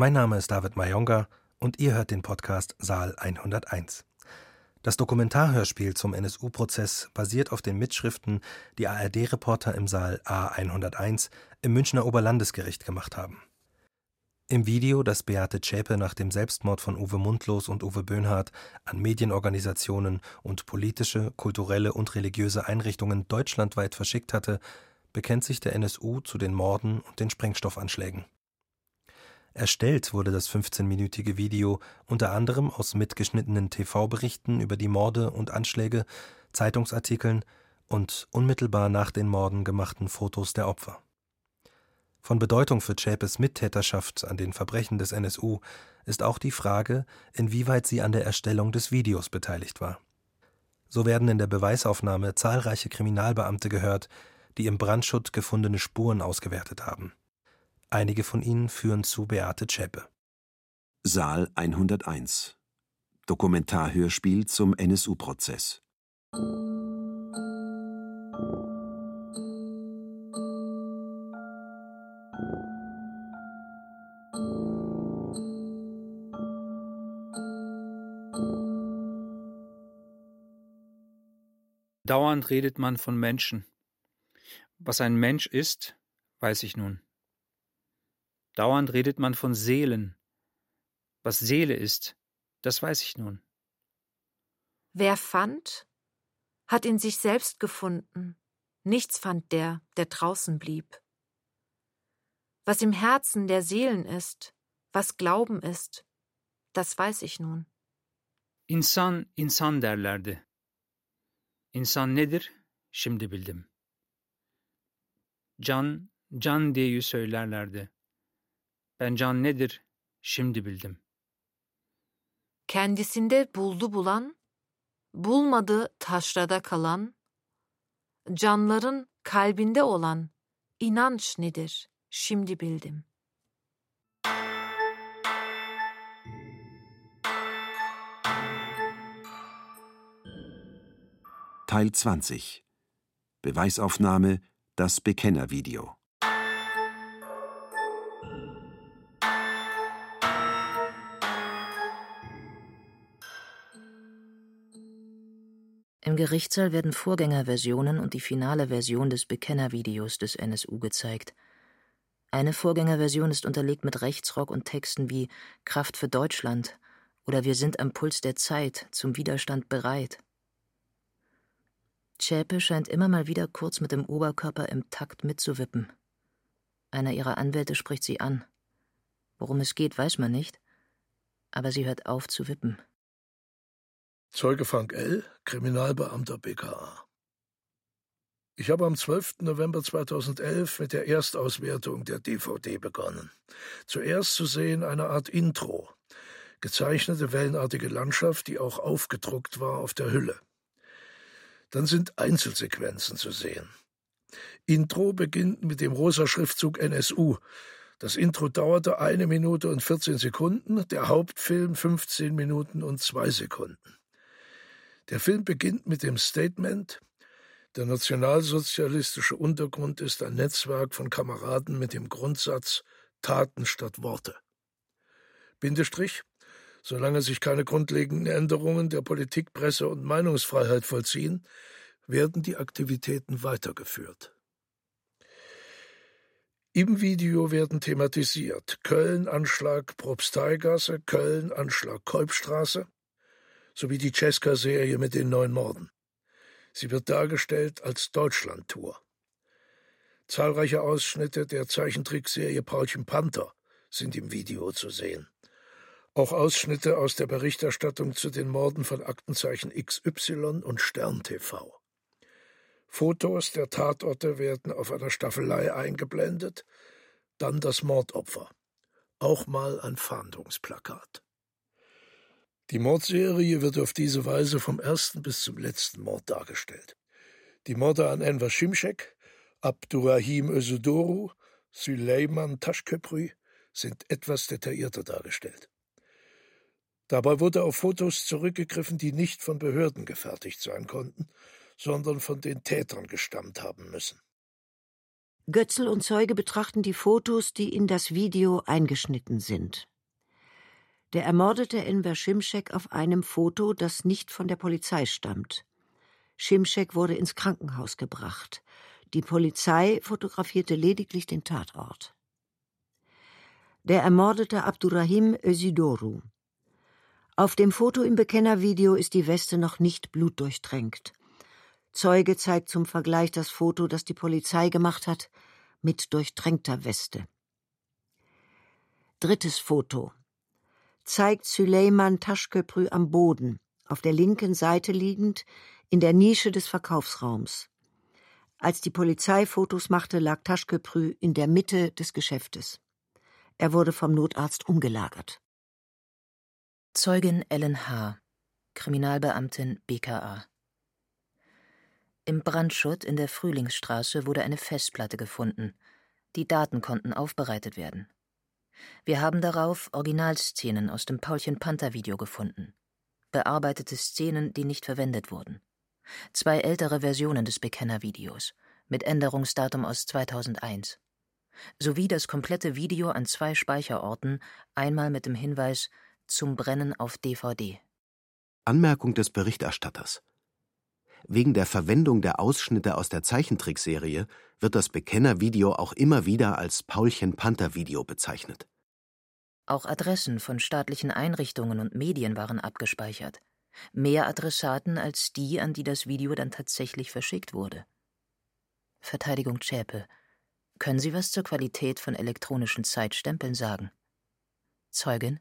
Mein Name ist David Mayonga und ihr hört den Podcast Saal 101. Das Dokumentarhörspiel zum NSU-Prozess basiert auf den Mitschriften, die ARD-Reporter im Saal A101 im Münchner Oberlandesgericht gemacht haben. Im Video, das Beate Zschäpe nach dem Selbstmord von Uwe Mundlos und Uwe Böhnhardt an Medienorganisationen und politische, kulturelle und religiöse Einrichtungen deutschlandweit verschickt hatte, bekennt sich der NSU zu den Morden und den Sprengstoffanschlägen. Erstellt wurde das 15-minütige Video unter anderem aus mitgeschnittenen TV-Berichten über die Morde und Anschläge, Zeitungsartikeln und unmittelbar nach den Morden gemachten Fotos der Opfer. Von Bedeutung für Zschäpes Mittäterschaft an den Verbrechen des NSU ist auch die Frage, inwieweit sie an der Erstellung des Videos beteiligt war. So werden in der Beweisaufnahme zahlreiche Kriminalbeamte gehört, die im Brandschutt gefundene Spuren ausgewertet haben. Einige von ihnen führen zu Beate Zschäpe. Saal 101 Dokumentarhörspiel zum NSU-Prozess Dauernd redet man von Menschen. Was ein Mensch ist, weiß ich nun. Dauernd redet man von Seelen. Was Seele ist, das weiß ich nun. Wer fand, hat in sich selbst gefunden. Nichts fand der, der draußen blieb. Was im Herzen der Seelen ist, was Glauben ist, das weiß ich nun. İnsan insan derlerdi. İnsan nedir? Şimdi bildim. Can, can diye söylerlerdi. Ben can nedir? Şimdi bildim. Kendisinde buldu bulan, bulmadı taşrada kalan, canların kalbinde olan inanç nedir? Şimdi bildim. Teil 20 Beweisaufnahme Das Bekennervideo Gerichtssaal werden Vorgängerversionen und die finale Version des Bekennervideos des NSU gezeigt. Eine Vorgängerversion ist unterlegt mit Rechtsrock und Texten wie Kraft für Deutschland oder Wir sind am Puls der Zeit, zum Widerstand bereit. Zschäpe scheint immer mal wieder kurz mit dem Oberkörper im Takt mitzuwippen. Einer ihrer Anwälte spricht sie an. Worum es geht, weiß man nicht, aber sie hört auf zu wippen. Zeuge Frank L., Kriminalbeamter BKA. Ich habe am 12. November 2011 mit der Erstauswertung der DVD begonnen. Zuerst zu sehen eine Art Intro, gezeichnete wellenartige Landschaft, die auch aufgedruckt war auf der Hülle. Dann sind Einzelsequenzen zu sehen. Intro beginnt mit dem rosa Schriftzug NSU. Das Intro dauerte eine Minute und 14 Sekunden, der Hauptfilm 15 Minuten und zwei Sekunden. Der Film beginnt mit dem Statement, der nationalsozialistische Untergrund ist ein Netzwerk von Kameraden mit dem Grundsatz Taten statt Worte. Bindestrich, solange sich keine grundlegenden Änderungen der Politik, Presse und Meinungsfreiheit vollziehen, werden die Aktivitäten weitergeführt. Im Video werden thematisiert Köln-Anschlag Propsteigasse, Köln-Anschlag Kolbstraße, sowie die Cesca-Serie mit den neun Morden. Sie wird dargestellt als Deutschland-Tour. Zahlreiche Ausschnitte der Zeichentrickserie Paulchen Panther sind im Video zu sehen. Auch Ausschnitte aus der Berichterstattung zu den Morden von Aktenzeichen XY und Stern TV. Fotos der Tatorte werden auf einer Staffelei eingeblendet, dann das Mordopfer. Auch mal ein Fahndungsplakat. Die Mordserie wird auf diese Weise vom ersten bis zum letzten Mord dargestellt. Die Morde an Enver Şimşek, Abdurrahim Özudoru, Süleyman Taschköprü sind etwas detaillierter dargestellt. Dabei wurde auf Fotos zurückgegriffen, die nicht von Behörden gefertigt sein konnten, sondern von den Tätern gestammt haben müssen. Götzl und Zeuge betrachten die Fotos, die in das Video eingeschnitten sind. Der ermordete Enver Schimschek auf einem Foto, das nicht von der Polizei stammt. Schimschek wurde ins Krankenhaus gebracht. Die Polizei fotografierte lediglich den Tatort. Der ermordete Abdurrahim Özidoru. Auf dem Foto im Bekennervideo ist die Weste noch nicht blutdurchtränkt. Zeuge zeigt zum Vergleich das Foto, das die Polizei gemacht hat, mit durchtränkter Weste. Drittes Foto zeigt Süleyman Taschköprü am Boden, auf der linken Seite liegend, in der Nische des Verkaufsraums. Als die Polizei Fotos machte, lag Taschköprü in der Mitte des Geschäftes. Er wurde vom Notarzt umgelagert. Zeugin Ellen H., Kriminalbeamtin BKA. Im Brandschutt in der Frühlingsstraße wurde eine Festplatte gefunden. Die Daten konnten aufbereitet werden. Wir haben darauf Originalszenen aus dem Paulchen Panther Video gefunden. Bearbeitete Szenen, die nicht verwendet wurden. Zwei ältere Versionen des Bekenner-Videos mit Änderungsdatum aus 2001. Sowie das komplette Video an zwei Speicherorten, einmal mit dem Hinweis zum Brennen auf DVD. Anmerkung des Berichterstatters. Wegen der Verwendung der Ausschnitte aus der Zeichentrickserie wird das Bekenner-Video auch immer wieder als Paulchen-Panther-Video bezeichnet. Auch Adressen von staatlichen Einrichtungen und Medien waren abgespeichert. Mehr Adressaten als die, an die das Video dann tatsächlich verschickt wurde. Verteidigung Zschäpe. Können Sie was zur Qualität von elektronischen Zeitstempeln sagen? Zeugin.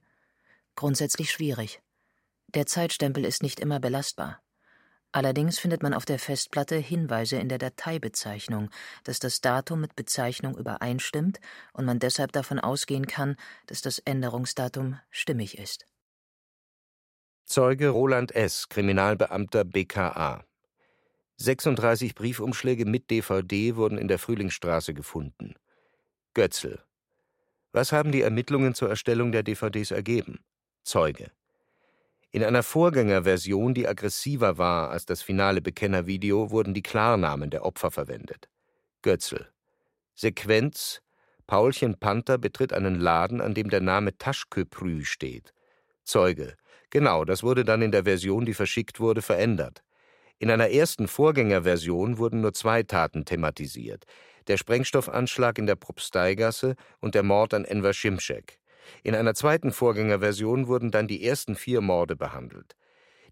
Grundsätzlich schwierig. Der Zeitstempel ist nicht immer belastbar. Allerdings findet man auf der Festplatte Hinweise in der Dateibezeichnung, dass das Datum mit Bezeichnung übereinstimmt und man deshalb davon ausgehen kann, dass das Änderungsdatum stimmig ist. Zeuge Roland S., Kriminalbeamter BKA. 36 Briefumschläge mit DVD wurden in der Frühlingsstraße gefunden. Götzl. Was haben die Ermittlungen zur Erstellung der DVDs ergeben? Zeuge. In einer Vorgängerversion, die aggressiver war als das finale Bekennervideo, wurden die Klarnamen der Opfer verwendet. Götzl. Sequenz: Paulchen Panther betritt einen Laden, an dem der Name Taschköprü steht. Zeuge. Genau, das wurde dann in der Version, die verschickt wurde, verändert. In einer ersten Vorgängerversion wurden nur zwei Taten thematisiert: der Sprengstoffanschlag in der Propsteigasse und der Mord an Enver Schimschek. In einer zweiten Vorgängerversion wurden dann die ersten vier Morde behandelt.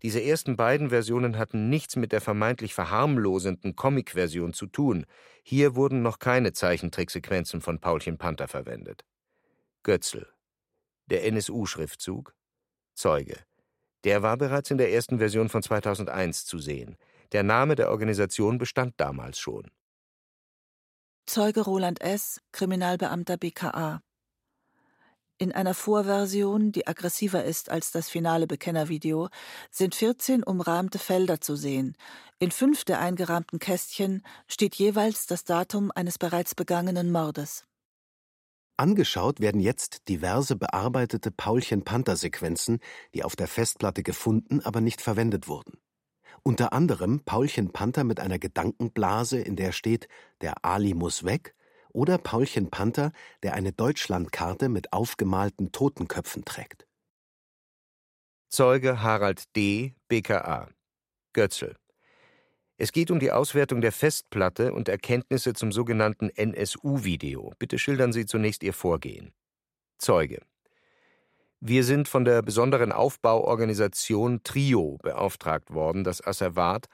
Diese ersten beiden Versionen hatten nichts mit der vermeintlich verharmlosenden Comic-Version zu tun. Hier wurden noch keine Zeichentricksequenzen von Paulchen Panther verwendet. Götzl. Der NSU-Schriftzug. Zeuge. Der war bereits in der ersten Version von 2001 zu sehen. Der Name der Organisation bestand damals schon. Zeuge Roland S., Kriminalbeamter BKA. In einer Vorversion, die aggressiver ist als das finale Bekennervideo, sind 14 umrahmte Felder zu sehen. In fünf der eingerahmten Kästchen steht jeweils das Datum eines bereits begangenen Mordes. Angeschaut werden jetzt diverse bearbeitete Paulchen-Panther-Sequenzen, die auf der Festplatte gefunden, aber nicht verwendet wurden. Unter anderem Paulchen Panther mit einer Gedankenblase, in der steht, der Ali muss weg, oder Paulchen Panther, der eine Deutschlandkarte mit aufgemalten Totenköpfen trägt. Zeuge Harald D., BKA. Götzl. Es geht um die Auswertung der Festplatte und Erkenntnisse zum sogenannten NSU-Video. Bitte schildern Sie zunächst Ihr Vorgehen. Zeuge. Wir sind von der besonderen Aufbauorganisation TRIO beauftragt worden, das Asservat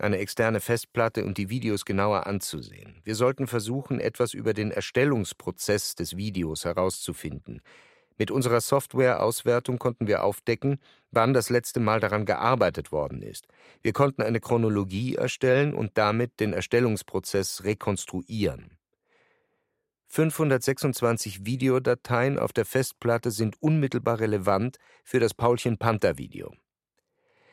eine externe Festplatte und die Videos genauer anzusehen. Wir sollten versuchen, etwas über den Erstellungsprozess des Videos herauszufinden. Mit unserer Software-Auswertung konnten wir aufdecken, wann das letzte Mal daran gearbeitet worden ist. Wir konnten eine Chronologie erstellen und damit den Erstellungsprozess rekonstruieren. 526 Videodateien auf der Festplatte sind unmittelbar relevant für das Paulchen Panther Video.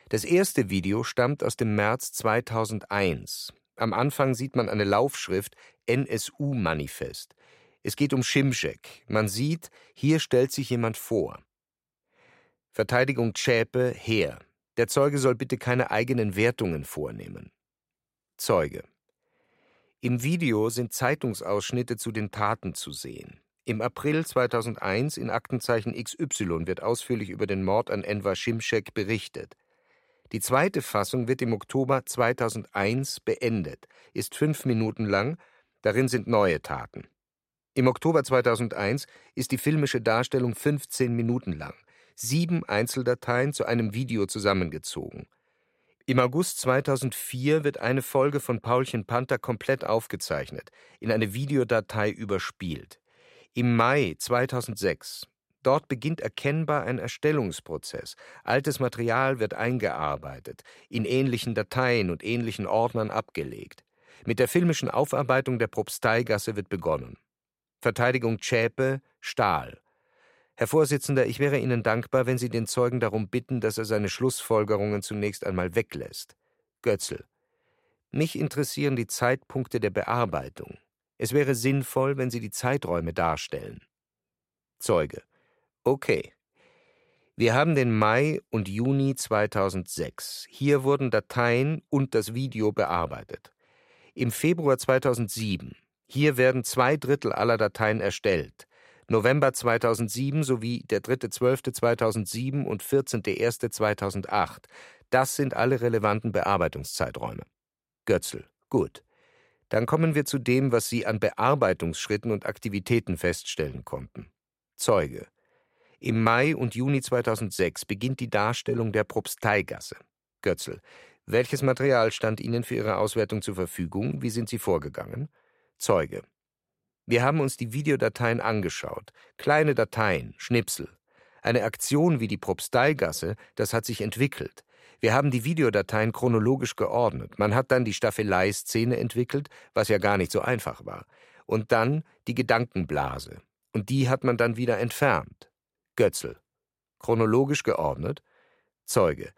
Das erste Video stammt aus dem März 2001. Am Anfang sieht man eine Laufschrift NSU-Manifest. Es geht um Schimschek. Man sieht, hier stellt sich jemand vor. Verteidigung Zschäpe, her. Der Zeuge soll bitte keine eigenen Wertungen vornehmen. Zeuge. Im Video sind Zeitungsausschnitte zu den Taten zu sehen. Im April 2001 in Aktenzeichen XY wird ausführlich über den Mord an Enver Schimschek berichtet. Die zweite Fassung wird im Oktober 2001 beendet, ist fünf Minuten lang, darin sind neue Taten. Im Oktober 2001 ist die filmische Darstellung 15 Minuten lang, sieben Einzeldateien zu einem Video zusammengezogen. Im August 2004 wird eine Folge von Paulchen Panther komplett aufgezeichnet, in eine Videodatei überspielt. Im Mai 2006 Dort beginnt erkennbar ein Erstellungsprozess. Altes Material wird eingearbeitet, in ähnlichen Dateien und ähnlichen Ordnern abgelegt. Mit der filmischen Aufarbeitung der Propsteigasse wird begonnen. Verteidigung Zschäpe, Stahl. Herr Vorsitzender, ich wäre Ihnen dankbar, wenn Sie den Zeugen darum bitten, dass er seine Schlussfolgerungen zunächst einmal weglässt. Götzl. Mich interessieren die Zeitpunkte der Bearbeitung. Es wäre sinnvoll, wenn Sie die Zeiträume darstellen. Zeuge. Okay. Wir haben den Mai und Juni 2006. Hier wurden Dateien und das Video bearbeitet. Im Februar 2007. Hier werden zwei Drittel aller Dateien erstellt. November 2007 sowie der 3.12.2007 und 14.01.2008. Das sind alle relevanten Bearbeitungszeiträume. Götzl. Gut. Dann kommen wir zu dem, was Sie an Bearbeitungsschritten und Aktivitäten feststellen konnten. Zeuge. Im Mai und Juni 2006 beginnt die Darstellung der Propsteigasse. Götzl. Welches Material stand Ihnen für Ihre Auswertung zur Verfügung? Wie sind Sie vorgegangen? Zeuge. Wir haben uns die Videodateien angeschaut. Kleine Dateien, Schnipsel. Eine Aktion wie die Propsteigasse, das hat sich entwickelt. Wir haben die Videodateien chronologisch geordnet. Man hat dann die Staffelei-Szene entwickelt, was ja gar nicht so einfach war. Und dann die Gedankenblase. Und die hat man dann wieder entfernt. Götzl. Chronologisch geordnet. Zeuge.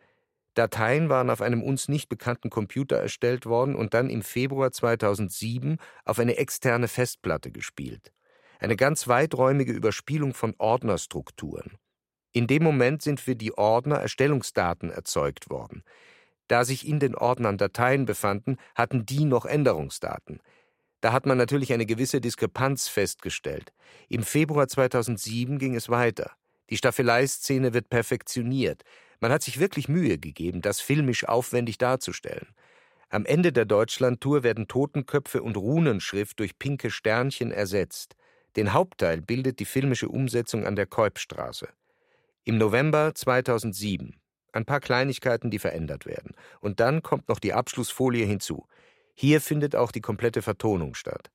Dateien waren auf einem uns nicht bekannten Computer erstellt worden und dann im Februar 2007 auf eine externe Festplatte gespielt. Eine ganz weiträumige Überspielung von Ordnerstrukturen. In dem Moment sind für die Ordner Erstellungsdaten erzeugt worden. Da sich in den Ordnern Dateien befanden, hatten die noch Änderungsdaten. Da hat man natürlich eine gewisse Diskrepanz festgestellt. Im Februar 2007 ging es weiter. Die Staffelei-Szene wird perfektioniert. Man hat sich wirklich Mühe gegeben, das filmisch aufwendig darzustellen. Am Ende der Deutschlandtour werden Totenköpfe und Runenschrift durch pinke Sternchen ersetzt. Den Hauptteil bildet die filmische Umsetzung an der Keupstraße. Im November 2007 ein paar Kleinigkeiten, die verändert werden. Und dann kommt noch die Abschlussfolie hinzu. Hier findet auch die komplette Vertonung statt.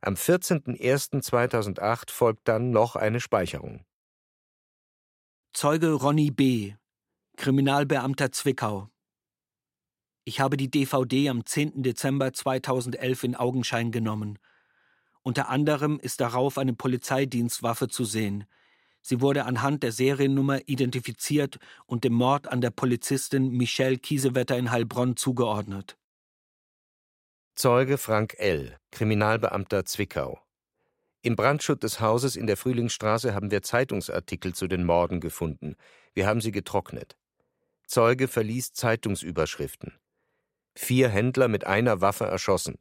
Am 14.01.2008 folgt dann noch eine Speicherung. Zeuge Ronny B., Kriminalbeamter Zwickau. Ich habe die DVD am 10. Dezember 2011 in Augenschein genommen. Unter anderem ist darauf eine Polizeidienstwaffe zu sehen. Sie wurde anhand der Seriennummer identifiziert und dem Mord an der Polizistin Michelle Kiesewetter in Heilbronn zugeordnet. Zeuge Frank L., Kriminalbeamter Zwickau. Im Brandschutt des Hauses in der Frühlingsstraße haben wir Zeitungsartikel zu den Morden gefunden. Wir haben sie getrocknet. Zeuge verliest Zeitungsüberschriften. Vier Händler mit einer Waffe erschossen.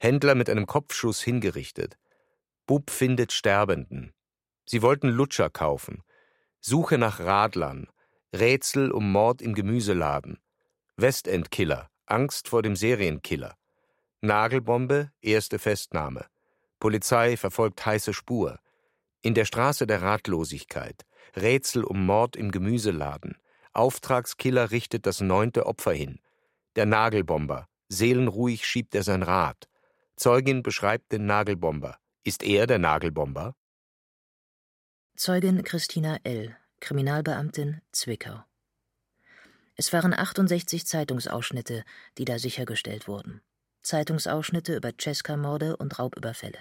Händler mit einem Kopfschuss hingerichtet. Bub findet Sterbenden. Sie wollten Lutscher kaufen. Suche nach Radlern. Rätsel um Mord im Gemüseladen. Westendkiller. Angst vor dem Serienkiller. Nagelbombe, erste Festnahme. Polizei verfolgt heiße Spur. In der Straße der Ratlosigkeit. Rätsel um Mord im Gemüseladen. Auftragskiller richtet das neunte Opfer hin. Der Nagelbomber. Seelenruhig schiebt er sein Rad. Zeugin beschreibt den Nagelbomber. Ist er der Nagelbomber? Zeugin Christina L., Kriminalbeamtin Zwickau. Es waren 68 Zeitungsausschnitte, die da sichergestellt wurden. Zeitungsausschnitte über Cesca-Morde und Raubüberfälle.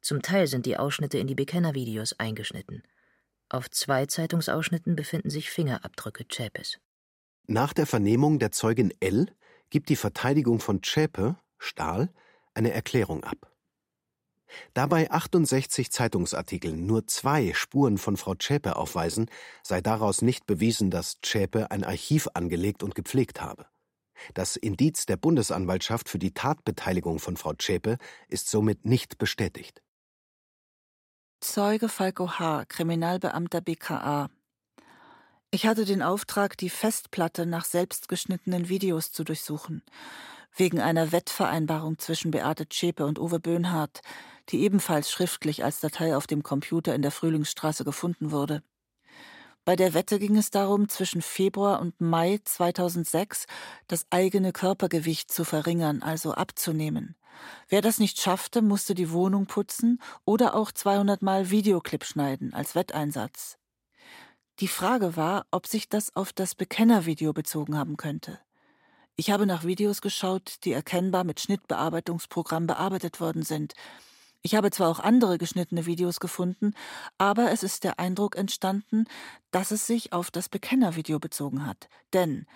Zum Teil sind die Ausschnitte in die Bekennervideos eingeschnitten. Auf zwei Zeitungsausschnitten befinden sich Fingerabdrücke Zschäpes. Nach der Vernehmung der Zeugin L gibt die Verteidigung von Zschäpe, Stahl, eine Erklärung ab. Da bei 68 Zeitungsartikeln nur zwei Spuren von Frau Zschäpe aufweisen, sei daraus nicht bewiesen, dass Zschäpe ein Archiv angelegt und gepflegt habe. Das Indiz der Bundesanwaltschaft für die Tatbeteiligung von Frau Zschäpe ist somit nicht bestätigt. Zeuge Falco H., Kriminalbeamter BKA. Ich hatte den Auftrag, die Festplatte nach selbstgeschnittenen Videos zu durchsuchen. Wegen einer Wettvereinbarung zwischen Beate Zschäpe und Uwe Böhnhardt, die ebenfalls schriftlich als Datei auf dem Computer in der Frühlingsstraße gefunden wurde. Bei der Wette ging es darum, zwischen Februar und Mai 2006 das eigene Körpergewicht zu verringern, also abzunehmen. Wer das nicht schaffte, musste die Wohnung putzen oder auch 200 Mal Videoclip schneiden als Wetteinsatz. Die Frage war, ob sich das auf das Bekennervideo bezogen haben könnte. Ich habe nach Videos geschaut, die erkennbar mit Schnittbearbeitungsprogramm bearbeitet worden sind, ich habe zwar auch andere geschnittene Videos gefunden, aber es ist der Eindruck entstanden, dass es sich auf das Bekennervideo bezogen hat. Denn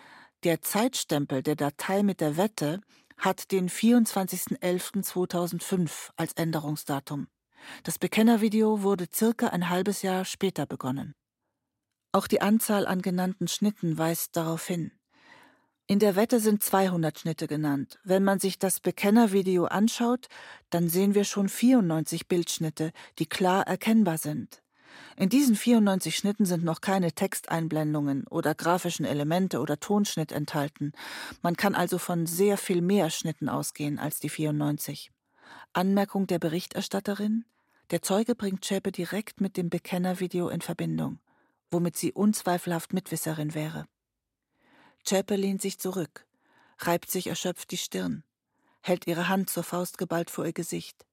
der Zeitstempel der Datei mit der Wette hat den 24.11.2005 als Änderungsdatum. Das Bekennervideo wurde circa ein halbes Jahr später begonnen. Auch die Anzahl an genannten Schnitten weist darauf hin. In der Wette sind 200 Schnitte genannt. Wenn man sich das Bekennervideo anschaut, dann sehen wir schon 94 Bildschnitte, die klar erkennbar sind. In diesen 94 Schnitten sind noch keine Texteinblendungen oder grafischen Elemente oder Tonschnitt enthalten. Man kann also von sehr viel mehr Schnitten ausgehen als die 94. Anmerkung der Berichterstatterin: Der Zeuge bringt Schäpe direkt mit dem Bekennervideo in Verbindung, womit sie unzweifelhaft Mitwisserin wäre. Zschäpe lehnt sich zurück, reibt sich erschöpft die Stirn, hält ihre Hand zur Faust geballt vor ihr Gesicht.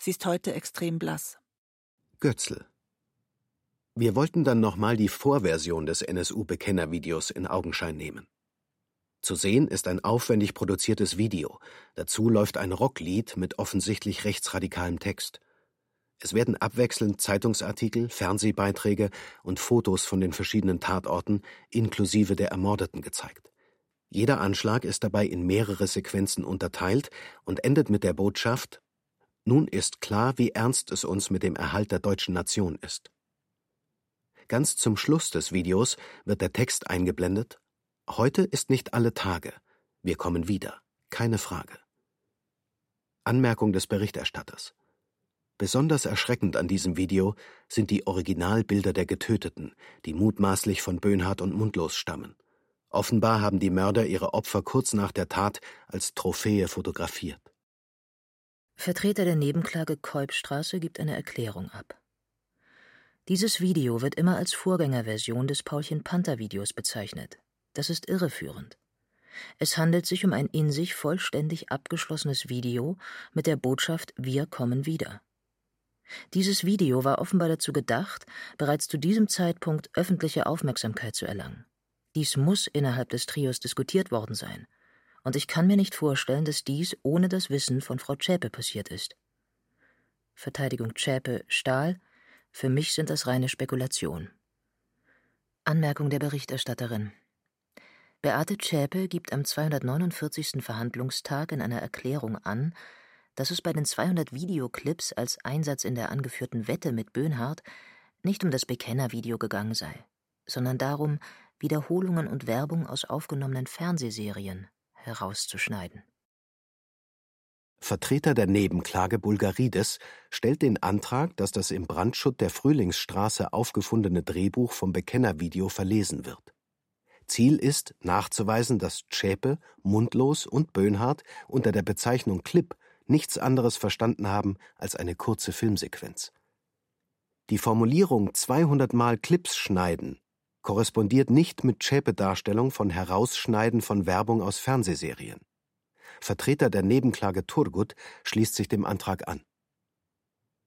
Sie ist heute extrem blass. Götzl. Wir wollten dann nochmal die Vorversion des NSU-Bekennervideos in Augenschein nehmen. Zu sehen ist ein aufwendig produziertes Video. Dazu läuft ein Rocklied mit offensichtlich rechtsradikalem Text. Es werden abwechselnd Zeitungsartikel, Fernsehbeiträge und Fotos von den verschiedenen Tatorten inklusive der Ermordeten gezeigt. Jeder Anschlag ist dabei in mehrere Sequenzen unterteilt und endet mit der Botschaft Nun ist klar, wie ernst es uns mit dem Erhalt der deutschen Nation ist. Ganz zum Schluss des Videos wird der Text eingeblendet Heute ist nicht alle Tage. Wir kommen wieder. Keine Frage. Anmerkung des Berichterstatters Besonders erschreckend an diesem Video sind die Originalbilder der Getöteten, die mutmaßlich von Böhnhardt und Mundlos stammen. Offenbar haben die Mörder ihre Opfer kurz nach der Tat als Trophäe fotografiert. Vertreter der Nebenklage Kolbstraße gibt eine Erklärung ab. Dieses Video wird immer als Vorgängerversion des Paulchen Panther Videos bezeichnet. Das ist irreführend. Es handelt sich um ein in sich vollständig abgeschlossenes Video mit der Botschaft Wir kommen wieder. Dieses Video war offenbar dazu gedacht, bereits zu diesem Zeitpunkt öffentliche Aufmerksamkeit zu erlangen. Dies muss innerhalb des Trios diskutiert worden sein. Und ich kann mir nicht vorstellen, dass dies ohne das Wissen von Frau Zschäpe passiert ist. Verteidigung Zschäpe, Stahl, für mich sind das reine Spekulation. Anmerkung der Berichterstatterin. Beate Zschäpe gibt am 249. Verhandlungstag in einer Erklärung an, dass es bei den 200 Videoclips als Einsatz in der angeführten Wette mit Böhnhardt nicht um das Bekennervideo gegangen sei, sondern darum, Wiederholungen und Werbung aus aufgenommenen Fernsehserien herauszuschneiden. Vertreter der Nebenklage Bulgarides stellt den Antrag, dass das im Brandschutt der Frühlingsstraße aufgefundene Drehbuch vom Bekennervideo verlesen wird. Ziel ist, nachzuweisen, dass Zschäpe, Mundlos und Böhnhardt unter der Bezeichnung Clip nichts anderes verstanden haben als eine kurze Filmsequenz. Die Formulierung 200 Mal Clips schneiden korrespondiert nicht mit Schäpe-Darstellung von Herausschneiden von Werbung aus Fernsehserien. Vertreter der Nebenklage Turgut schließt sich dem Antrag an.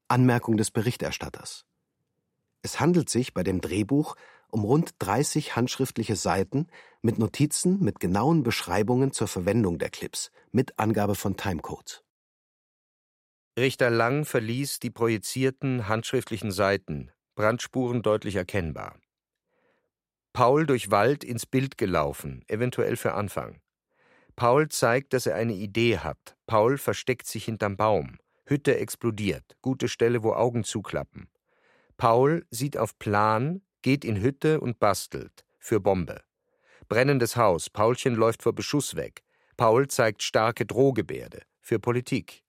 Anmerkung des Berichterstatters. Es handelt sich bei dem Drehbuch um rund 30 handschriftliche Seiten mit Notizen mit genauen Beschreibungen zur Verwendung der Clips mit Angabe von Timecodes. Richter Lang verließ die projizierten handschriftlichen Seiten, Brandspuren deutlich erkennbar. Paul durch Wald ins Bild gelaufen, eventuell für Anfang. Paul zeigt, dass er eine Idee hat. Paul versteckt sich hinterm Baum. Hütte explodiert. Gute Stelle, wo Augen zuklappen. Paul sieht auf Plan, geht in Hütte und bastelt. Für Bombe. brennendes Haus, Paulchen läuft vor Beschuss weg. Paul zeigt starke Drohgebärde für Politik.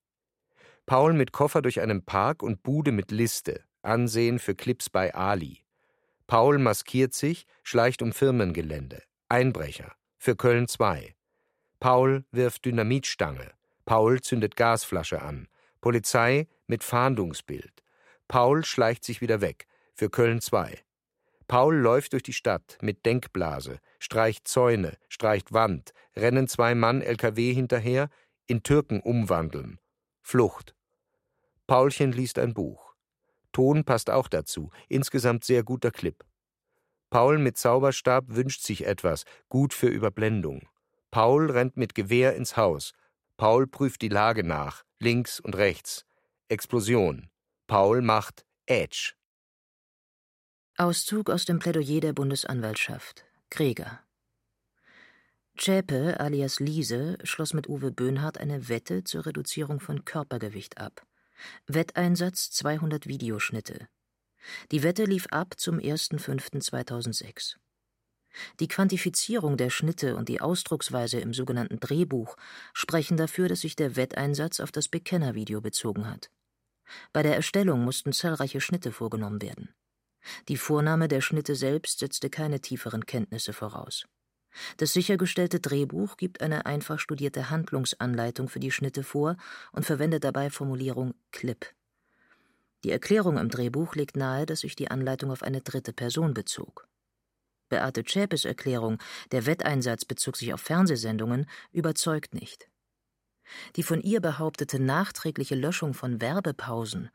Paul mit Koffer durch einen Park und Bude mit Liste, Ansehen für Clips bei Ali. Paul maskiert sich, schleicht um Firmengelände. Einbrecher für Köln 2. Paul wirft Dynamitstange. Paul zündet Gasflasche an. Polizei mit Fahndungsbild. Paul schleicht sich wieder weg für Köln 2. Paul läuft durch die Stadt mit Denkblase, streicht Zäune, streicht Wand, rennen zwei Mann LKW hinterher, in Türken umwandeln. Flucht. Paulchen liest ein Buch. Ton passt auch dazu, insgesamt sehr guter Clip. Paul mit Zauberstab wünscht sich etwas, gut für Überblendung. Paul rennt mit Gewehr ins Haus. Paul prüft die Lage nach, links und rechts. Explosion. Paul macht Edge. Auszug aus dem Plädoyer der Bundesanwaltschaft. Gregor. Zschäpe alias Liese schloss mit Uwe Böhnhardt eine Wette zur Reduzierung von Körpergewicht ab. Wetteinsatz 200 Videoschnitte. Die Wette lief ab zum 1.5.2006. Die Quantifizierung der Schnitte und die Ausdrucksweise im sogenannten Drehbuch sprechen dafür, dass sich der Wetteinsatz auf das Bekennervideo bezogen hat. Bei der Erstellung mussten zahlreiche Schnitte vorgenommen werden. Die Vornahme der Schnitte selbst setzte keine tieferen Kenntnisse voraus. Das sichergestellte Drehbuch gibt eine einfach studierte Handlungsanleitung für die Schnitte vor und verwendet dabei Formulierung Clip. Die Erklärung im Drehbuch legt nahe, dass sich die Anleitung auf eine dritte Person bezog. Beate Zschäpes Erklärung, der Wetteinsatz bezog sich auf Fernsehsendungen, überzeugt nicht. Die von ihr behauptete nachträgliche Löschung von Werbepausen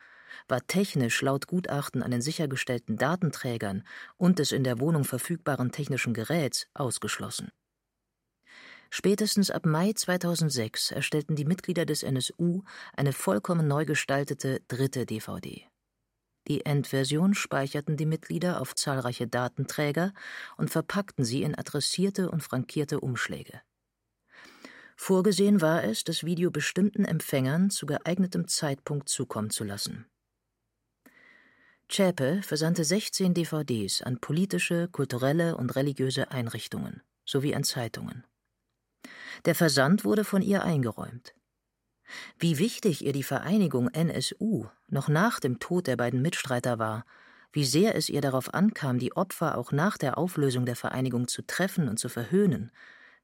war technisch laut Gutachten an den sichergestellten Datenträgern und des in der Wohnung verfügbaren technischen Geräts ausgeschlossen. Spätestens ab Mai 2006 erstellten die Mitglieder des NSU eine vollkommen neu gestaltete dritte DVD. Die Endversion speicherten die Mitglieder auf zahlreiche Datenträger und verpackten sie in adressierte und frankierte Umschläge. Vorgesehen war es, das Video bestimmten Empfängern zu geeignetem Zeitpunkt zukommen zu lassen. Zschäpe versandte 16 DVDs an politische, kulturelle und religiöse Einrichtungen sowie an Zeitungen. Der Versand wurde von ihr eingeräumt. Wie wichtig ihr die Vereinigung NSU noch nach dem Tod der beiden Mitstreiter war, wie sehr es ihr darauf ankam, die Opfer auch nach der Auflösung der Vereinigung zu treffen und zu verhöhnen,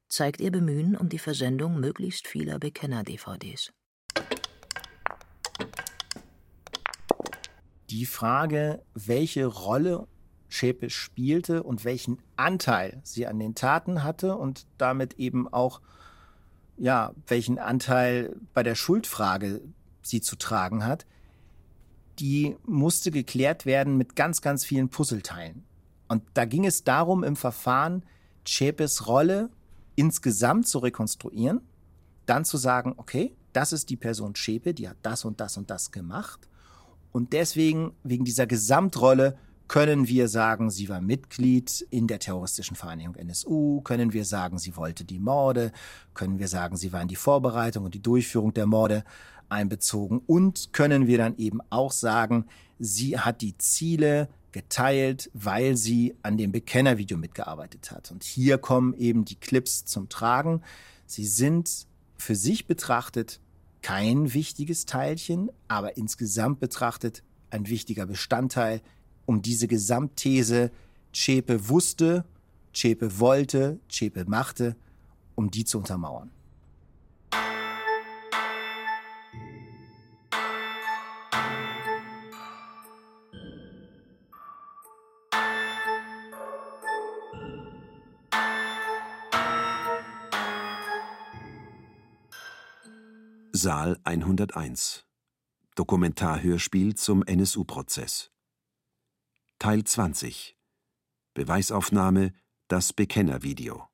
zeigt ihr Bemühen um die Versendung möglichst vieler Bekenner-DVDs. Die Frage, welche Rolle Schäpe spielte und welchen Anteil sie an den Taten hatte und damit eben auch, ja, welchen Anteil bei der Schuldfrage sie zu tragen hat, die musste geklärt werden mit ganz, ganz vielen Puzzleteilen. Und da ging es darum, im Verfahren Schäpes Rolle insgesamt zu rekonstruieren, dann zu sagen, okay, das ist die Person Schäpe, die hat das und das und das gemacht. Und deswegen, wegen dieser Gesamtrolle, können wir sagen, sie war Mitglied in der terroristischen Vereinigung NSU? Können wir sagen, sie wollte die Morde? Können wir sagen, sie war in die Vorbereitung und die Durchführung der Morde einbezogen? Und können wir dann eben auch sagen, sie hat die Ziele geteilt, weil sie an dem Bekennervideo mitgearbeitet hat? Und hier kommen eben die Clips zum Tragen. Sie sind für sich betrachtet kein wichtiges Teilchen, aber insgesamt betrachtet ein wichtiger Bestandteil, um diese Gesamtthese Zschäpe wusste, Zschäpe wollte, Zschäpe machte, um die zu untermauern. Saal 101 Dokumentarhörspiel zum NSU-Prozess Teil 20 Beweisaufnahme Das Bekennervideo